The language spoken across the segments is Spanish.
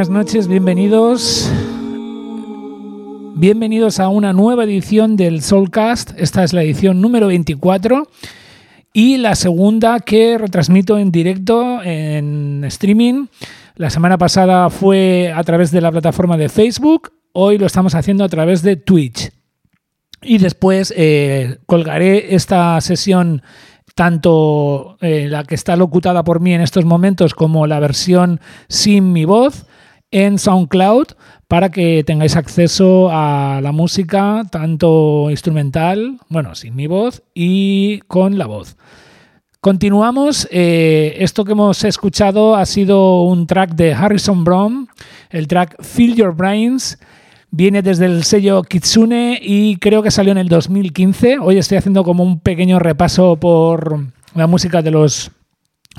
Buenas noches, bienvenidos. Bienvenidos a una nueva edición del Soulcast. Esta es la edición número 24 y la segunda que retransmito en directo en streaming. La semana pasada fue a través de la plataforma de Facebook, hoy lo estamos haciendo a través de Twitch. Y después eh, colgaré esta sesión tanto eh, la que está locutada por mí en estos momentos como la versión sin mi voz en SoundCloud para que tengáis acceso a la música tanto instrumental, bueno, sin mi voz y con la voz. Continuamos. Eh, esto que hemos escuchado ha sido un track de Harrison Brown, el track Feel Your Brains. Viene desde el sello Kitsune y creo que salió en el 2015. Hoy estoy haciendo como un pequeño repaso por la música de los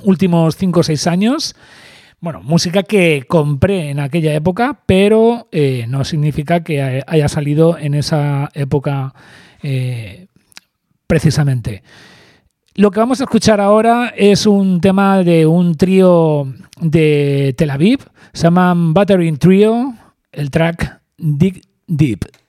últimos 5 o 6 años. Bueno, música que compré en aquella época, pero eh, no significa que haya salido en esa época eh, precisamente. Lo que vamos a escuchar ahora es un tema de un trío de Tel Aviv, se llaman Buttering Trio, el track Dig Deep.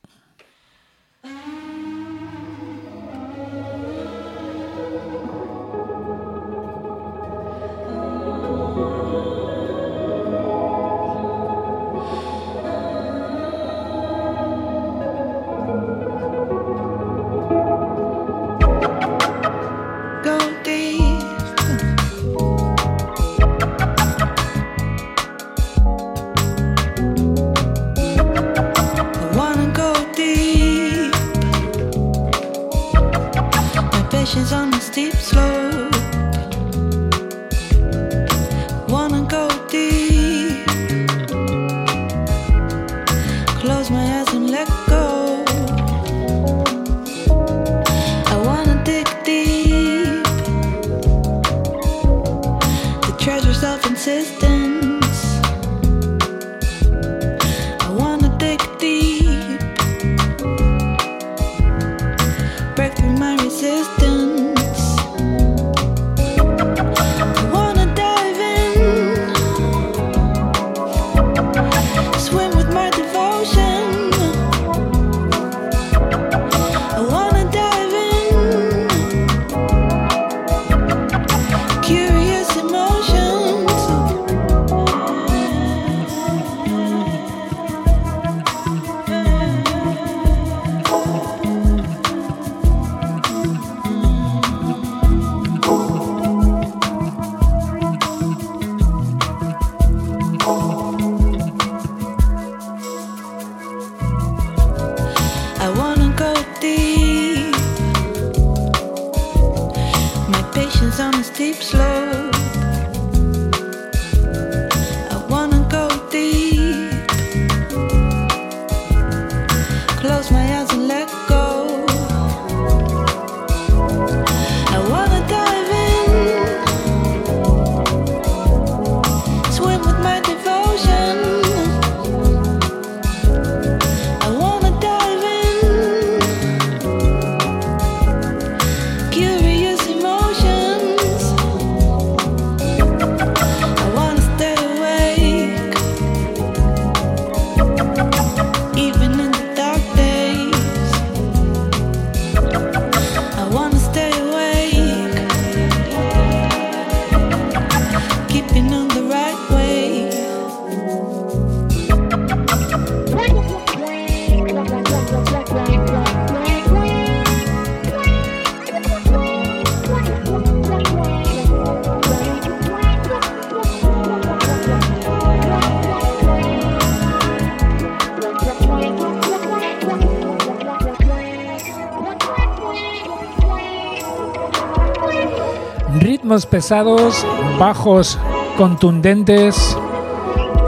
Pesados, bajos contundentes,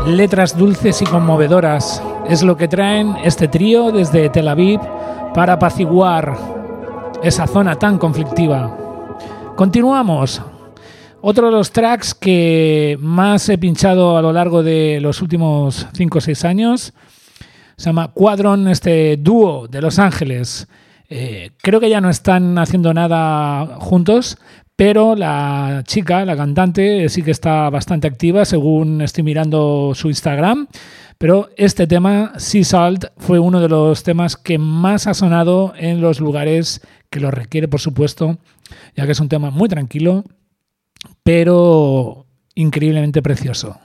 letras dulces y conmovedoras. Es lo que traen este trío desde Tel Aviv para apaciguar esa zona tan conflictiva. Continuamos. Otro de los tracks que más he pinchado a lo largo de los últimos 5 o 6 años se llama Quadron, este dúo de Los Ángeles. Eh, creo que ya no están haciendo nada juntos, pero la chica, la cantante, sí que está bastante activa según estoy mirando su Instagram. Pero este tema, Sea Salt, fue uno de los temas que más ha sonado en los lugares que lo requiere, por supuesto, ya que es un tema muy tranquilo, pero increíblemente precioso.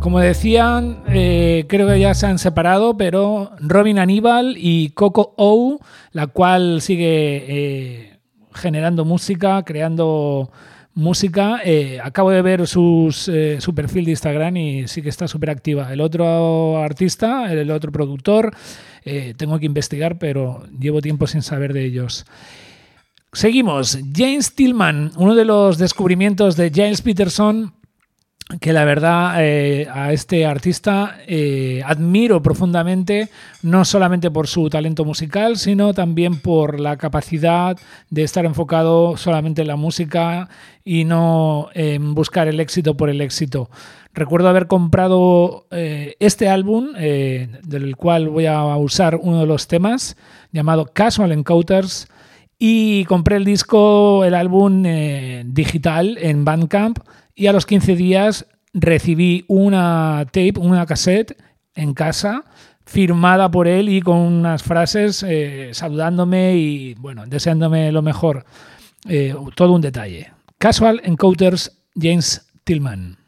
Como decían, eh, creo que ya se han separado, pero Robin Aníbal y Coco O, la cual sigue eh, generando música, creando música. Eh, acabo de ver su perfil de Instagram y sí que está súper activa. El otro artista, el otro productor, tengo que investigar, pero llevo tiempo sin saber de ellos. Seguimos. James Tillman, uno de los descubrimientos de James Peterson que la verdad eh, a este artista eh, admiro profundamente, no solamente por su talento musical, sino también por la capacidad de estar enfocado solamente en la música y no en buscar el éxito por el éxito. Recuerdo haber comprado eh, este álbum, del cual voy a usar uno de los temas, llamado Casual Encounters, y compré el disco, el álbum digital en Bandcamp y a los 15 días recibí una tape, una cassette en casa firmada por él y con unas frases eh, saludándome y bueno, deseándome lo mejor. Eh, todo un detalle. Casual Encounters, James Tillman.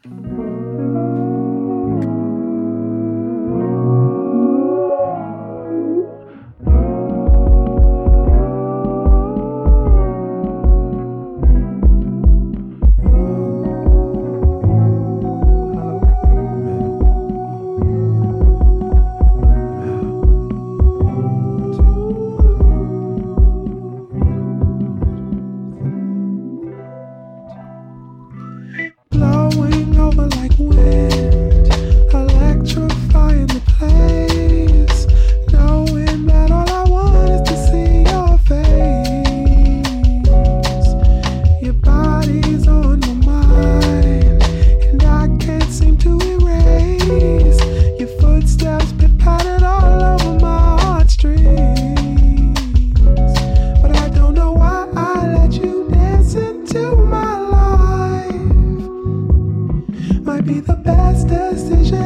be the best decision.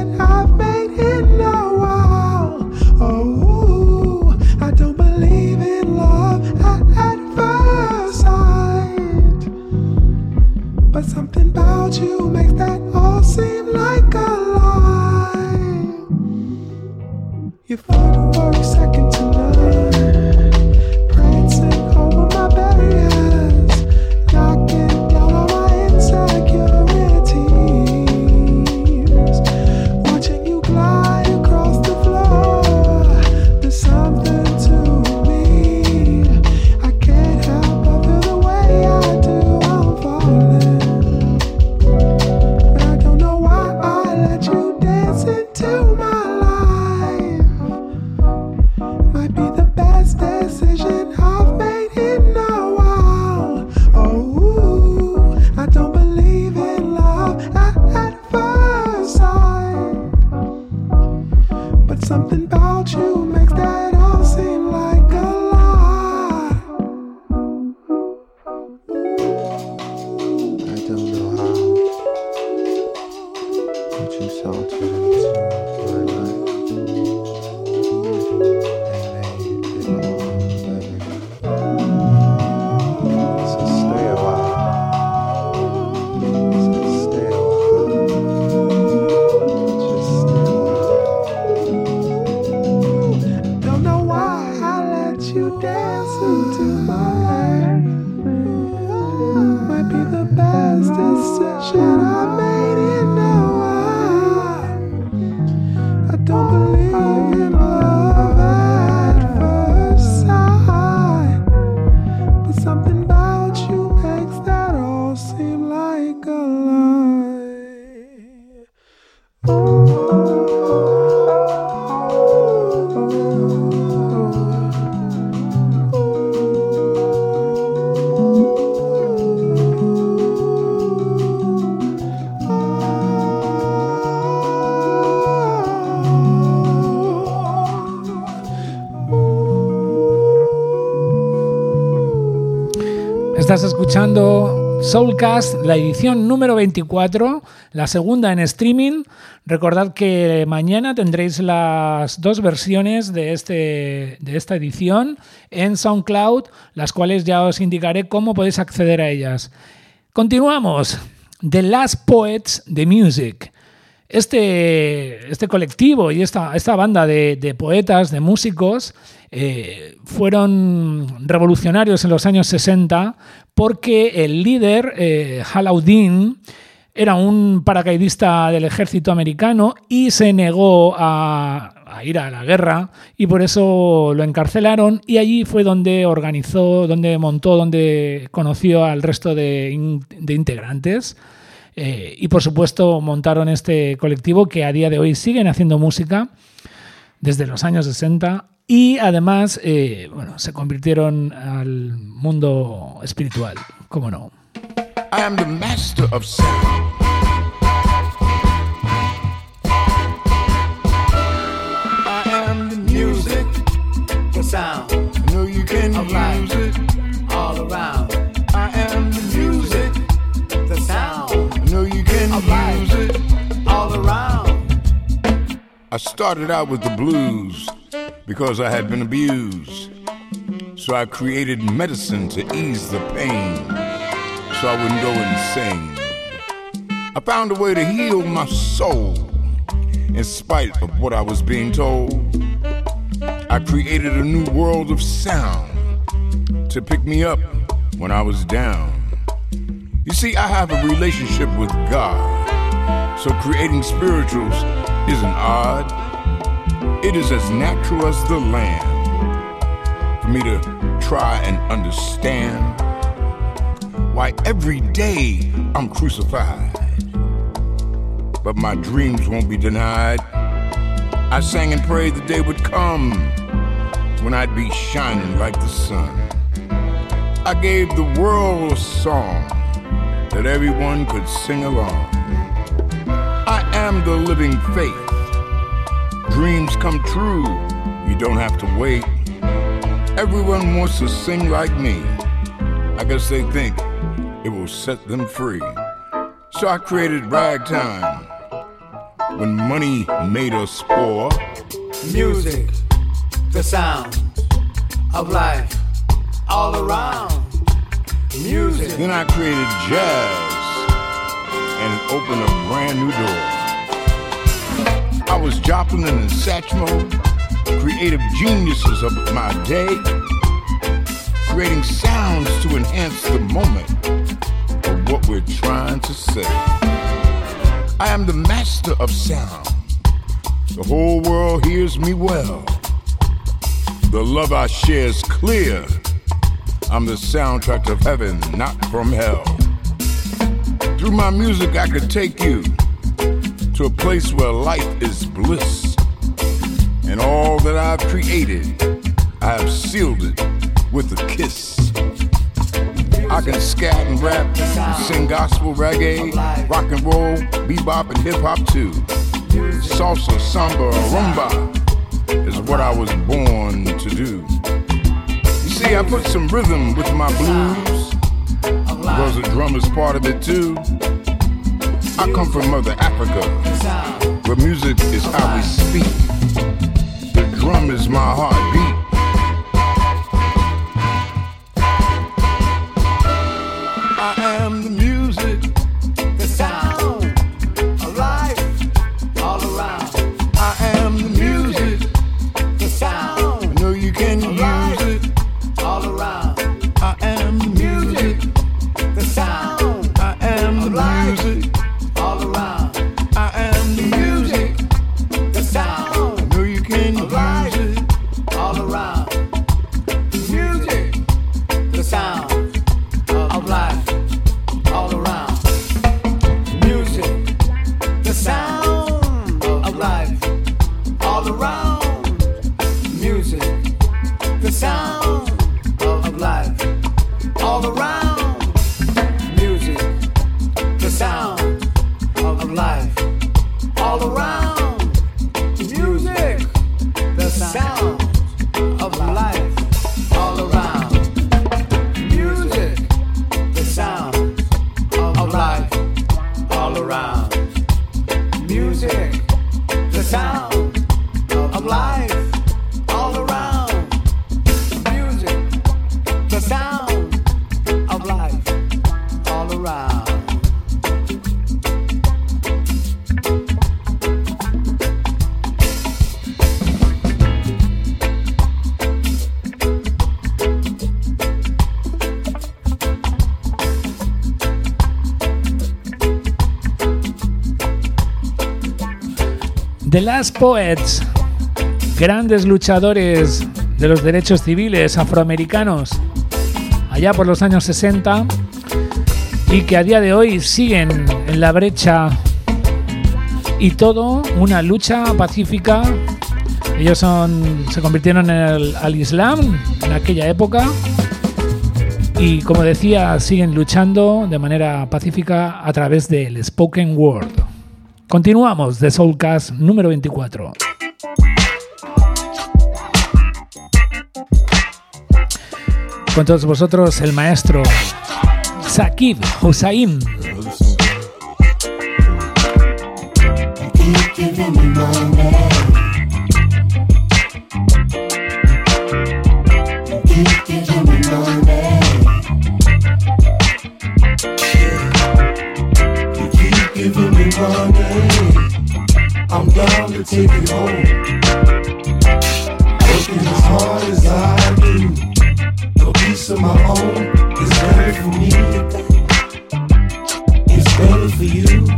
Escuchando Soulcast, la edición número 24, la segunda en streaming. Recordad que mañana tendréis las dos versiones de, este, de esta edición en SoundCloud, las cuales ya os indicaré cómo podéis acceder a ellas. Continuamos. The Last Poets de Music. Este, este colectivo y esta, esta banda de, poetas, de músicos, eh, fueron revolucionarios en los años 60 porque el líder, eh, era un paracaidista del ejército americano y se negó a, ir a la guerra y por eso lo encarcelaron y allí fue donde organizó, donde montó, donde conoció al resto de integrantes. Eh, y por supuesto montaron este colectivo que a día de hoy siguen haciendo música desde los años 60 y además eh, bueno, se convirtieron al mundo espiritual, ¿cómo no? I am the master of sound. I am the music, the sound. I know you can use it I started out with the blues because I had been abused. So I created medicine to ease the pain so I wouldn't go insane. I found a way to heal my soul in spite of what I was being told. I created a new world of sound to pick me up when I was down. You see, I have a relationship with God, so creating spirituals isn't odd. It is as natural as the land for me to try and understand why every day I'm crucified. But my dreams won't be denied. I sang and prayed the day would come when I'd be shining like the sun. I gave the world a song that everyone could sing along. Am the living faith. Dreams come true, you don't have to wait. Everyone wants to sing like me. I guess they think it will set them free. So I created ragtime when money made us poor. Music, the sound of life all around. Music. Then I created jazz and it opened a brand new door. I was Joplin and Satchmo, creative geniuses of my day, creating sounds to enhance the moment of what we're trying to say. I am the master of sound. The whole world hears me well. The love I share is clear. I'm the soundtrack of heaven, not from hell. Through my music, I could take you to a place where life is bliss. And all that I've created, I have sealed it with a kiss. I can scat and rap and sing gospel, reggae, rock and roll, bebop, and hip hop too. Salsa, samba, rumba is what I was born to do. You see, I put some rhythm with my blues, because the drum is part of it too. I come from Mother Africa, where music is how we speak. The drum is my heartbeat. The Last Poets, grandes luchadores de los derechos civiles afroamericanos allá por los años 60 y que a día de hoy siguen en la brecha y todo una lucha pacífica. Ellos son, se convirtieron en el- al Islam en aquella época y como decía siguen luchando de manera pacífica a través del spoken word. Continuamos de Soulcast número 24. Con todos vosotros el maestro Sakib Hussain. To take it home. Working as hard as I do. No piece of my own is better for me. It's better for you.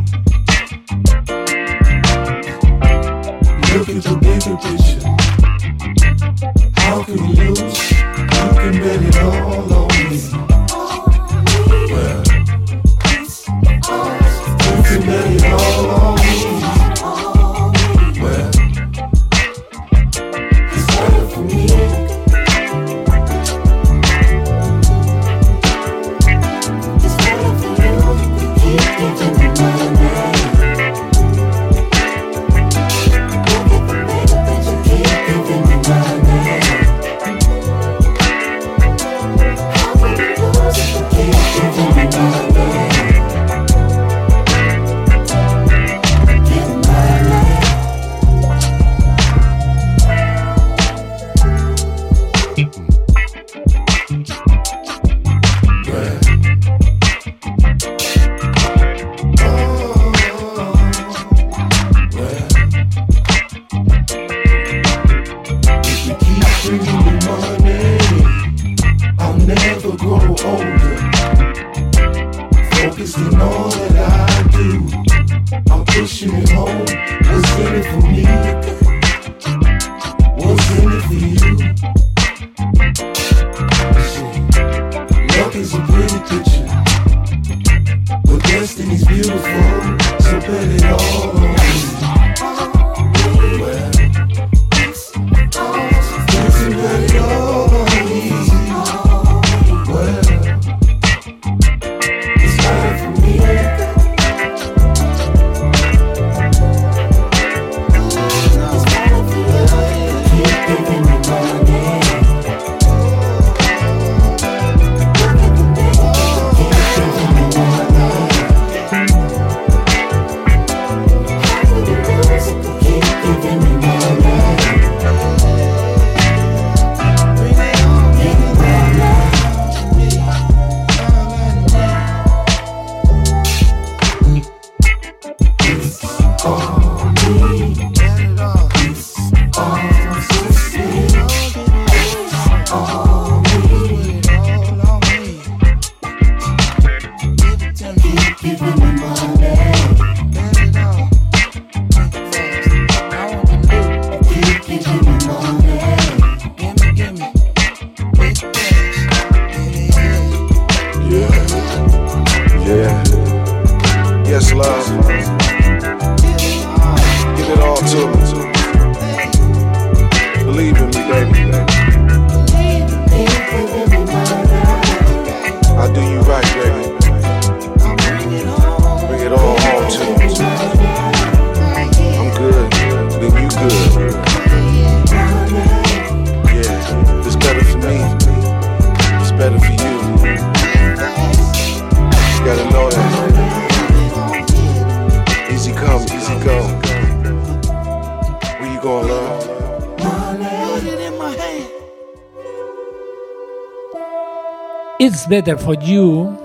Better for You.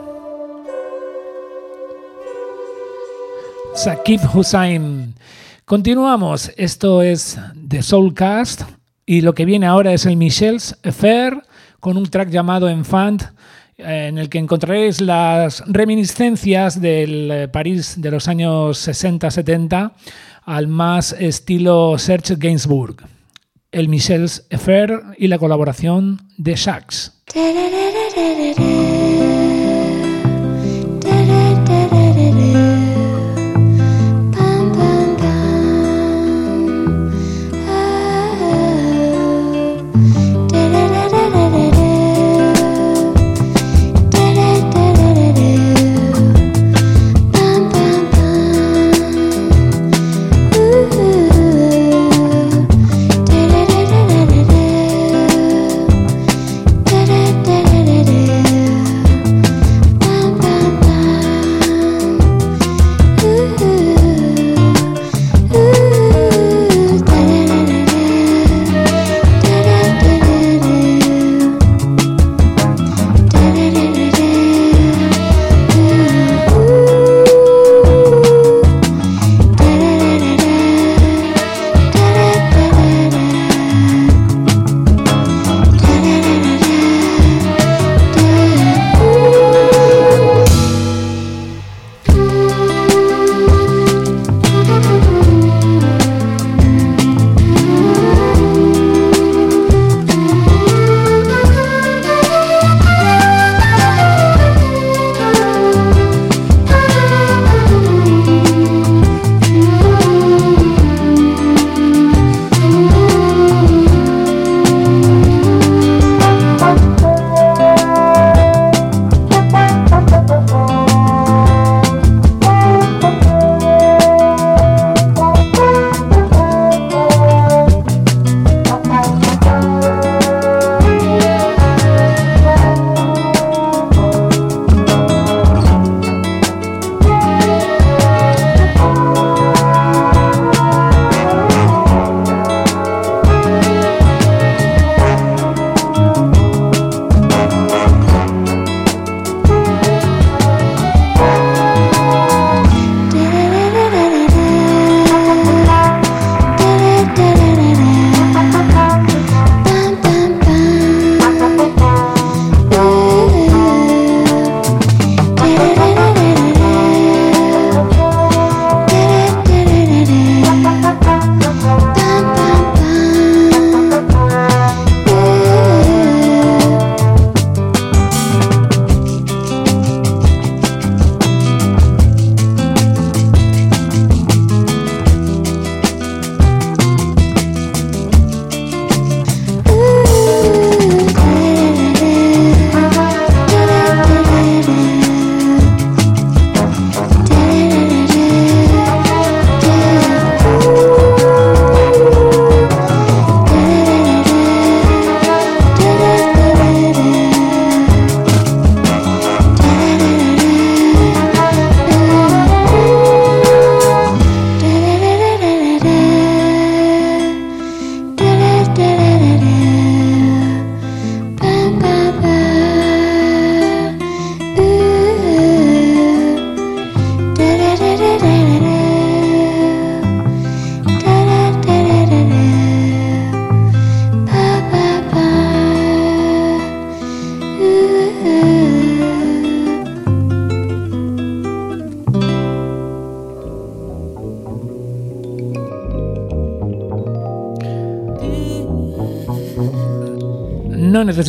Sakib Hussain. Continuamos. Esto es The Soulcast. Y lo que viene ahora es el Michel's Affair con un track llamado Enfant, eh, en el que encontraréis las reminiscencias del eh, París de los años 60-70 al más estilo Serge Gainsbourg. El Michel's Affair y la colaboración de da da da da da da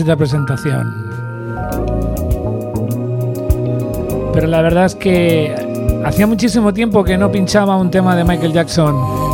de presentación. Pero la verdad es que hacía muchísimo tiempo que no pinchaba un tema de Michael Jackson.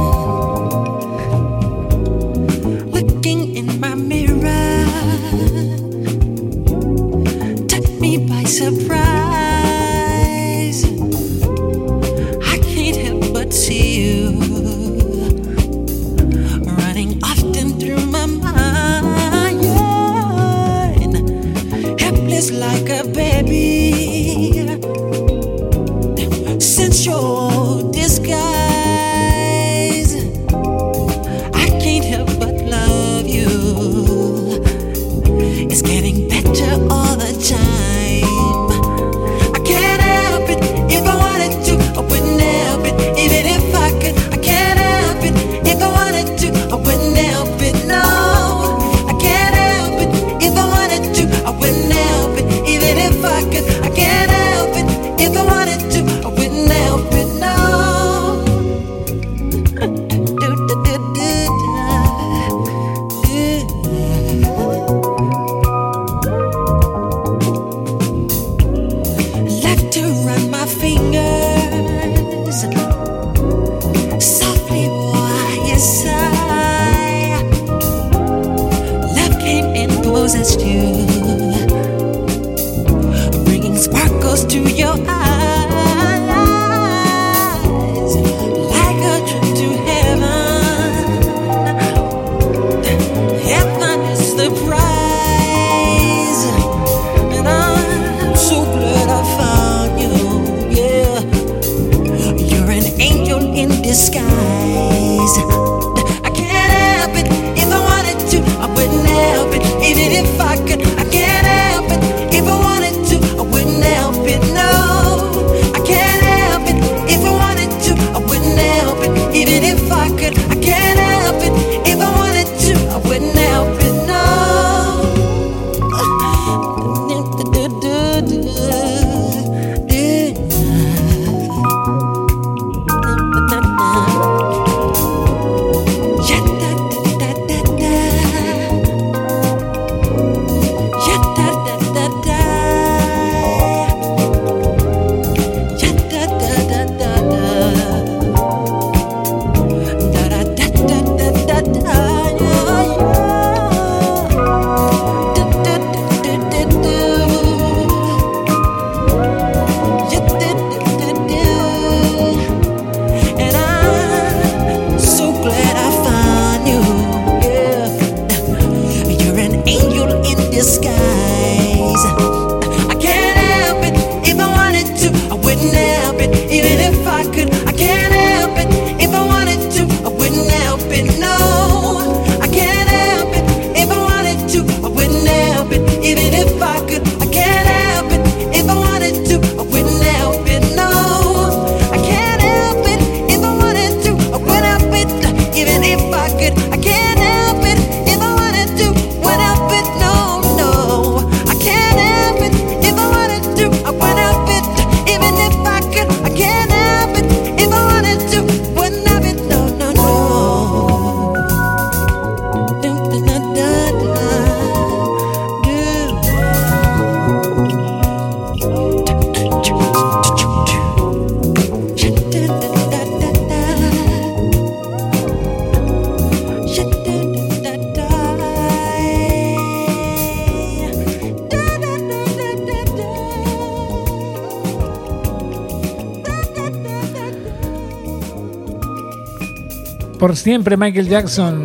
siempre Michael Jackson,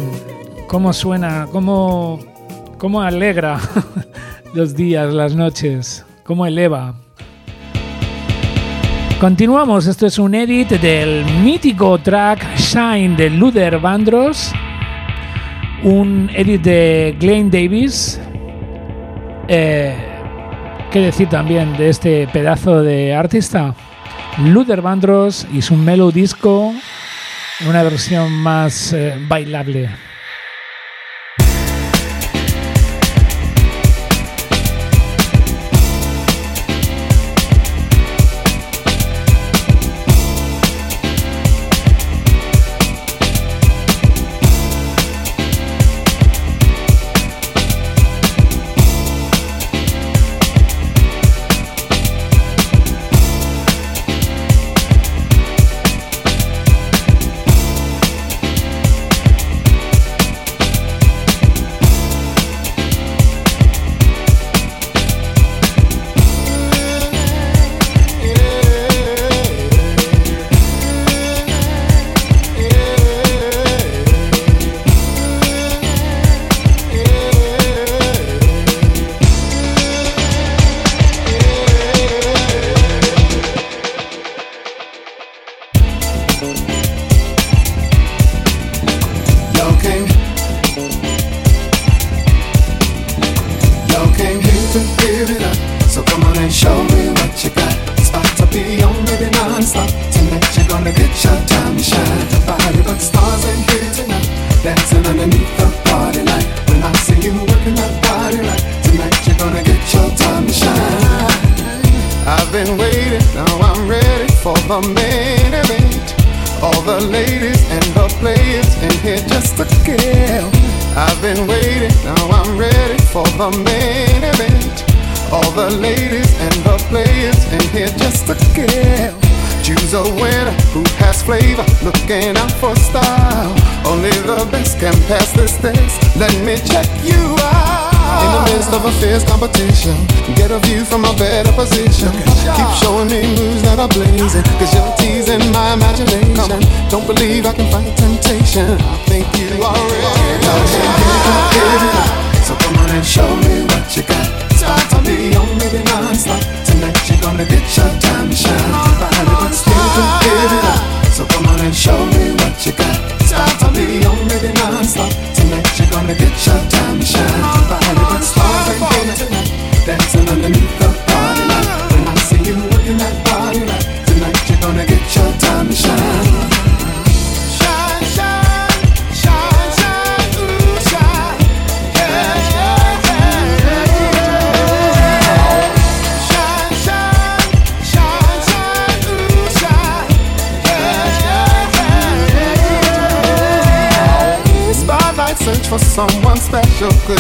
cómo suena, cómo, cómo alegra los días, las noches, cómo eleva. Continuamos, esto es un edit del mítico track Shine de Luther Vandross, un edit de Glenn Davis. Eh, ¿Qué decir también de este pedazo de artista? Luther Vandross y su melodisco disco una versión más eh, bailable.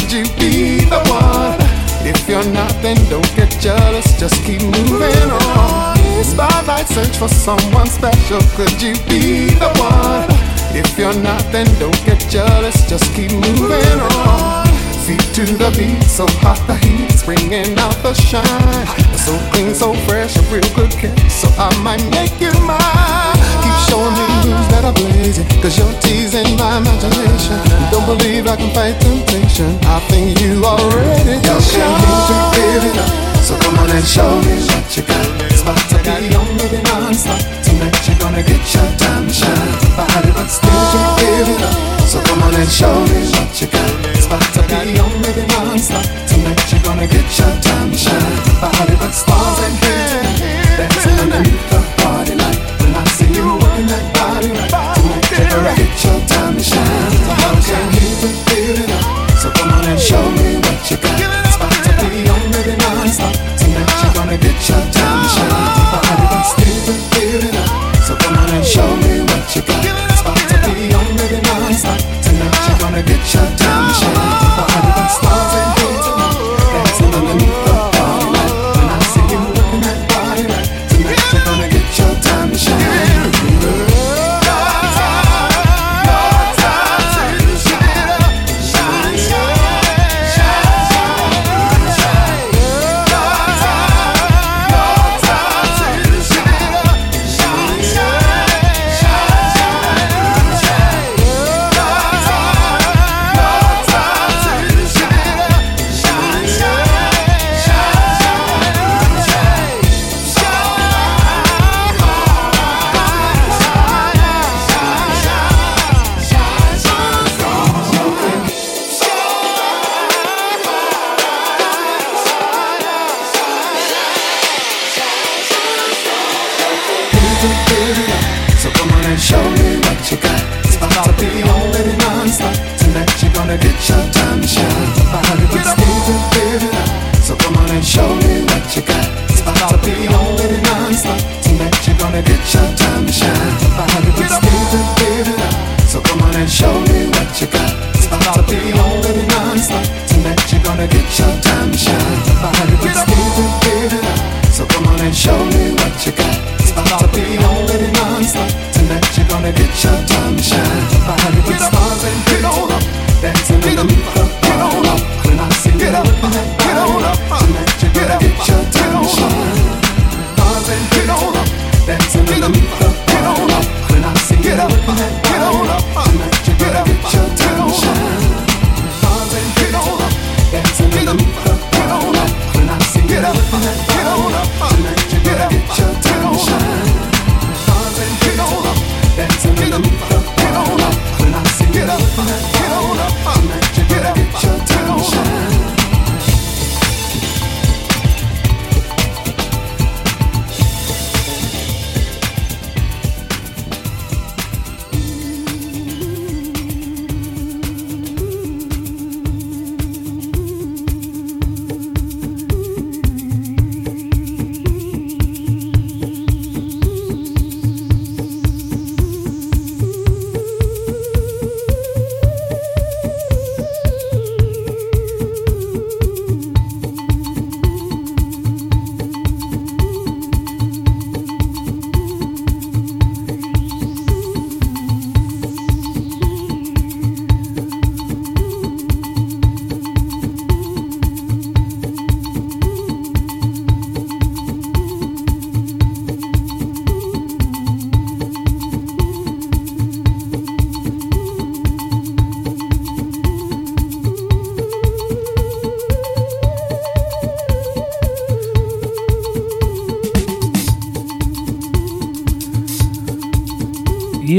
Could you be the one? If you're not, then don't get jealous. Just keep moving on. Spotlight search for someone special. Could you be the one? If you're not, then don't get jealous. Just keep moving on feet to the beat, so hot the heat's bringing out the shine. So clean, so fresh, a real good kiss, so I might make you mine. Keep showing me moves that are blazing, cause you're teasing my imagination. Don't believe I can fight temptation, I think you are ready to shine. give it up, so come on and show me what you got. It's about to be on living non-stop, tonight you're gonna get your time to shine. Body, but still you give it up, so come on and show me what you got. About to be that young baby monster. Tonight you're gonna get your time shine. Body but stars and hair. That's underneath the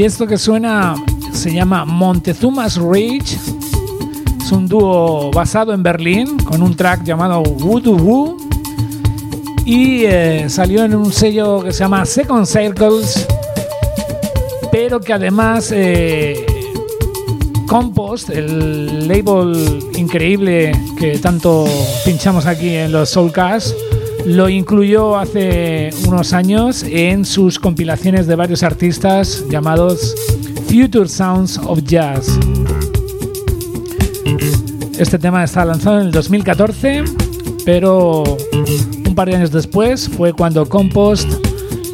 Esto que suena se llama Montezuma's Rage. Es un dúo basado en Berlín con un track llamado Voodoo Woo. Y eh, salió en un sello que se llama Second Circles. Pero que además eh, Compost, el label increíble que tanto pinchamos aquí en los Soulcast, lo incluyó hace unos años en sus compilaciones de varios artistas llamados Future Sounds of Jazz. Este tema está lanzado en el 2014, pero un par de años después fue cuando Compost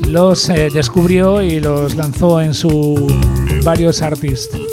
los eh, descubrió y los lanzó en sus varios artistas.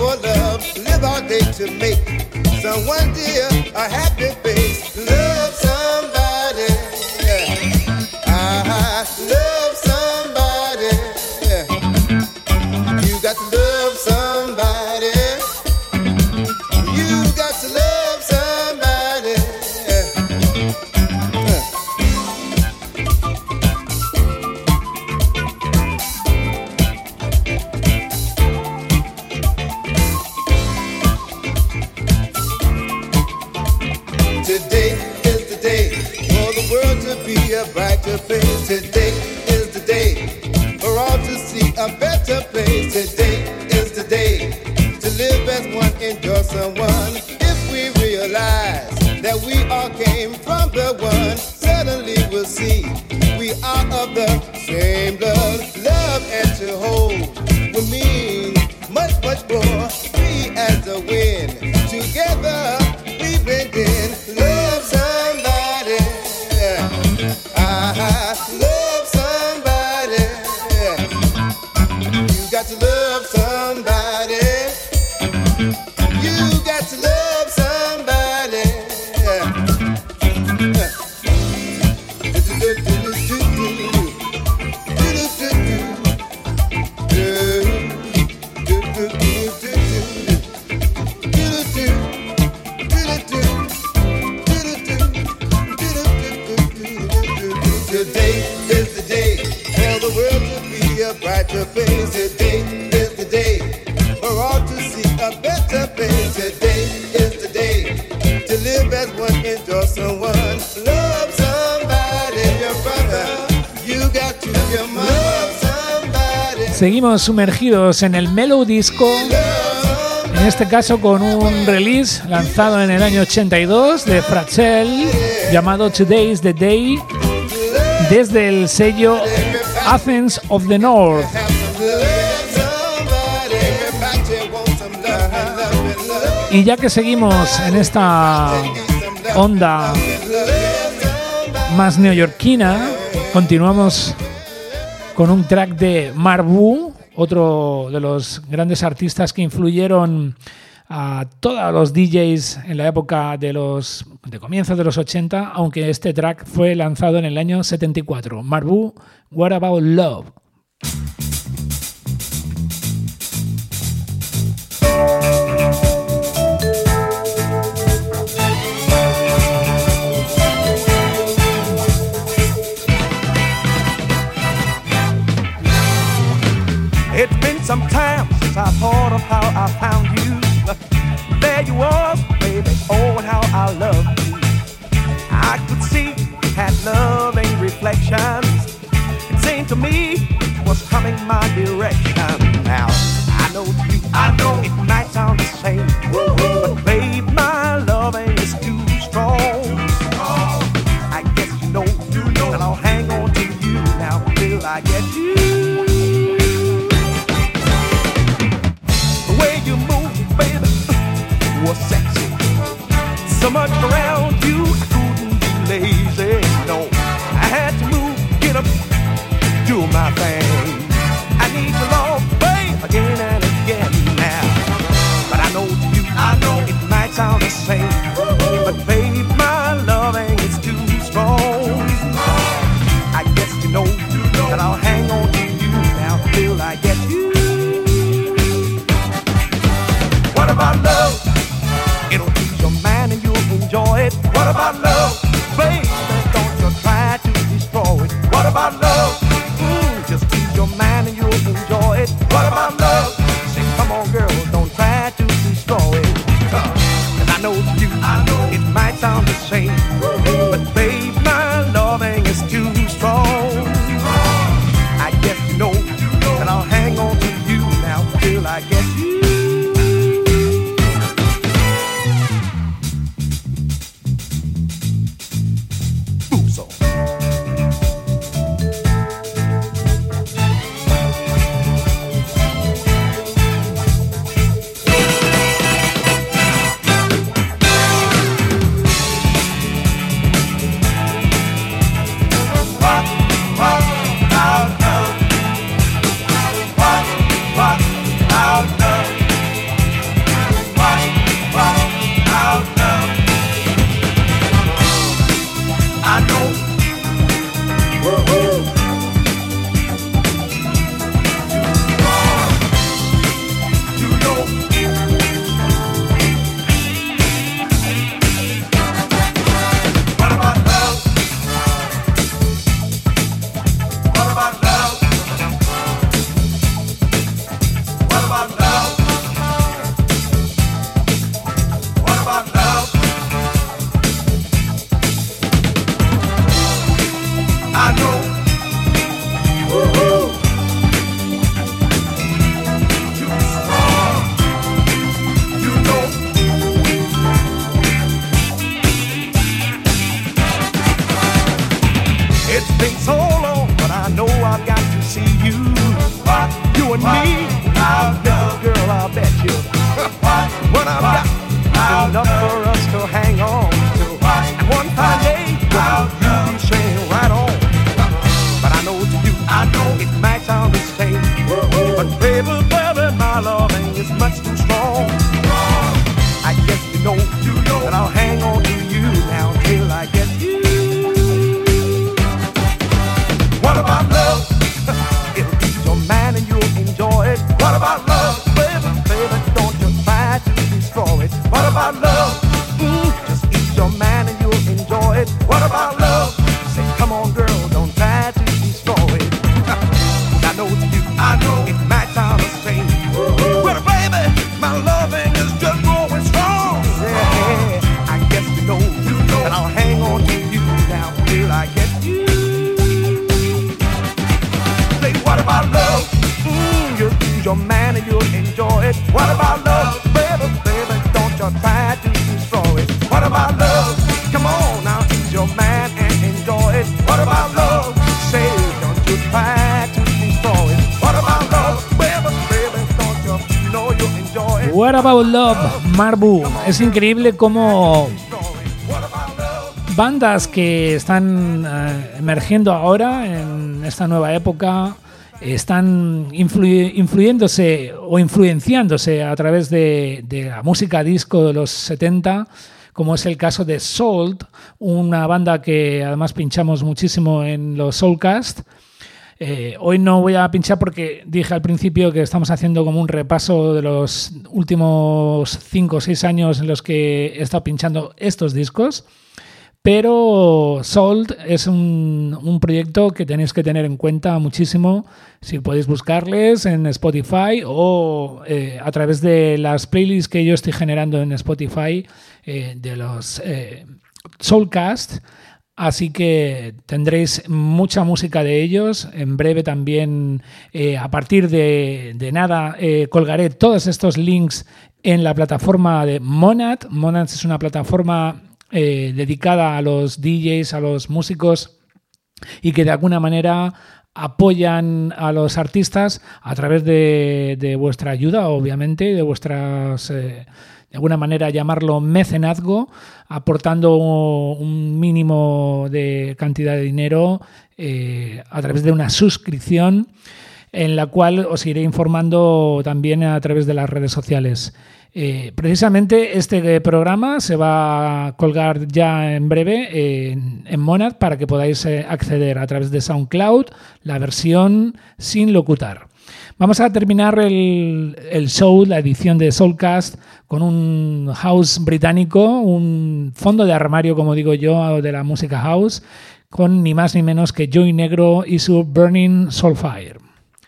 for love, live all day to make someone dear a happy baby. sumergidos en el Mellow Disco, en este caso con un release lanzado en el año 82 de Frachel llamado Today's the Day desde el sello Athens of the North. Y ya que seguimos en esta onda más neoyorquina, continuamos con un track de Marbu otro de los grandes artistas que influyeron a todos los DJs en la época de los de comienzos de los 80, aunque este track fue lanzado en el año 74. Marbu, What About Love? Sometimes since I thought of how I found you, there you was, baby. Oh, and how I loved you. I could see you had loving reflections. It seemed to me it was coming my direction. Now I know you, I know it might sound the same, Woo-hoo. but baby. my fans. I've got. Enough What About Love, Marbu. Es increíble cómo bandas que están eh, emergiendo ahora en esta nueva época están influ- influyéndose o influenciándose a través de, de la música disco de los 70, como es el caso de Salt, una banda que además pinchamos muchísimo en los Soulcast. Eh, hoy no voy a pinchar porque dije al principio que estamos haciendo como un repaso de los últimos 5 o 6 años en los que he estado pinchando estos discos. Pero Salt es un, proyecto que tenéis que tener en cuenta muchísimo si podéis buscarles en Spotify o eh, a través de las playlists que yo estoy generando en Spotify eh, de los eh, Soulcast. Así que tendréis mucha música de ellos. En breve también, eh, a partir de, nada, eh, colgaré todos estos links en la plataforma de Monad. Monad es una plataforma eh, dedicada a los DJs, a los músicos y que de alguna manera apoyan a los artistas a través de, de vuestra ayuda, obviamente, de vuestras... de alguna manera llamarlo mecenazgo, aportando un mínimo de cantidad de dinero eh, a través de una suscripción en la cual os iré informando también a través de las redes sociales. Eh, precisamente este programa se va a colgar ya en breve en, en Monad para que podáis eh, acceder a través de SoundCloud la versión sin locutar. Vamos a terminar el, el, show, la edición de Soulcast, con un house británico, un fondo de armario, como digo yo, de la música house, con ni más ni menos que Joy Negro y su Burning Soulfire.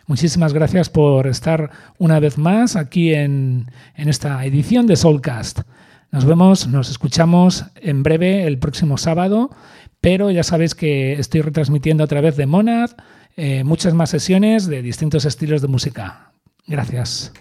Muchísimas gracias por estar una vez más aquí en, en esta edición de Soulcast. Nos vemos, nos escuchamos en breve el próximo sábado, pero ya sabéis que estoy retransmitiendo a través de Monad eh, muchas más sesiones de distintos estilos de música. Gracias.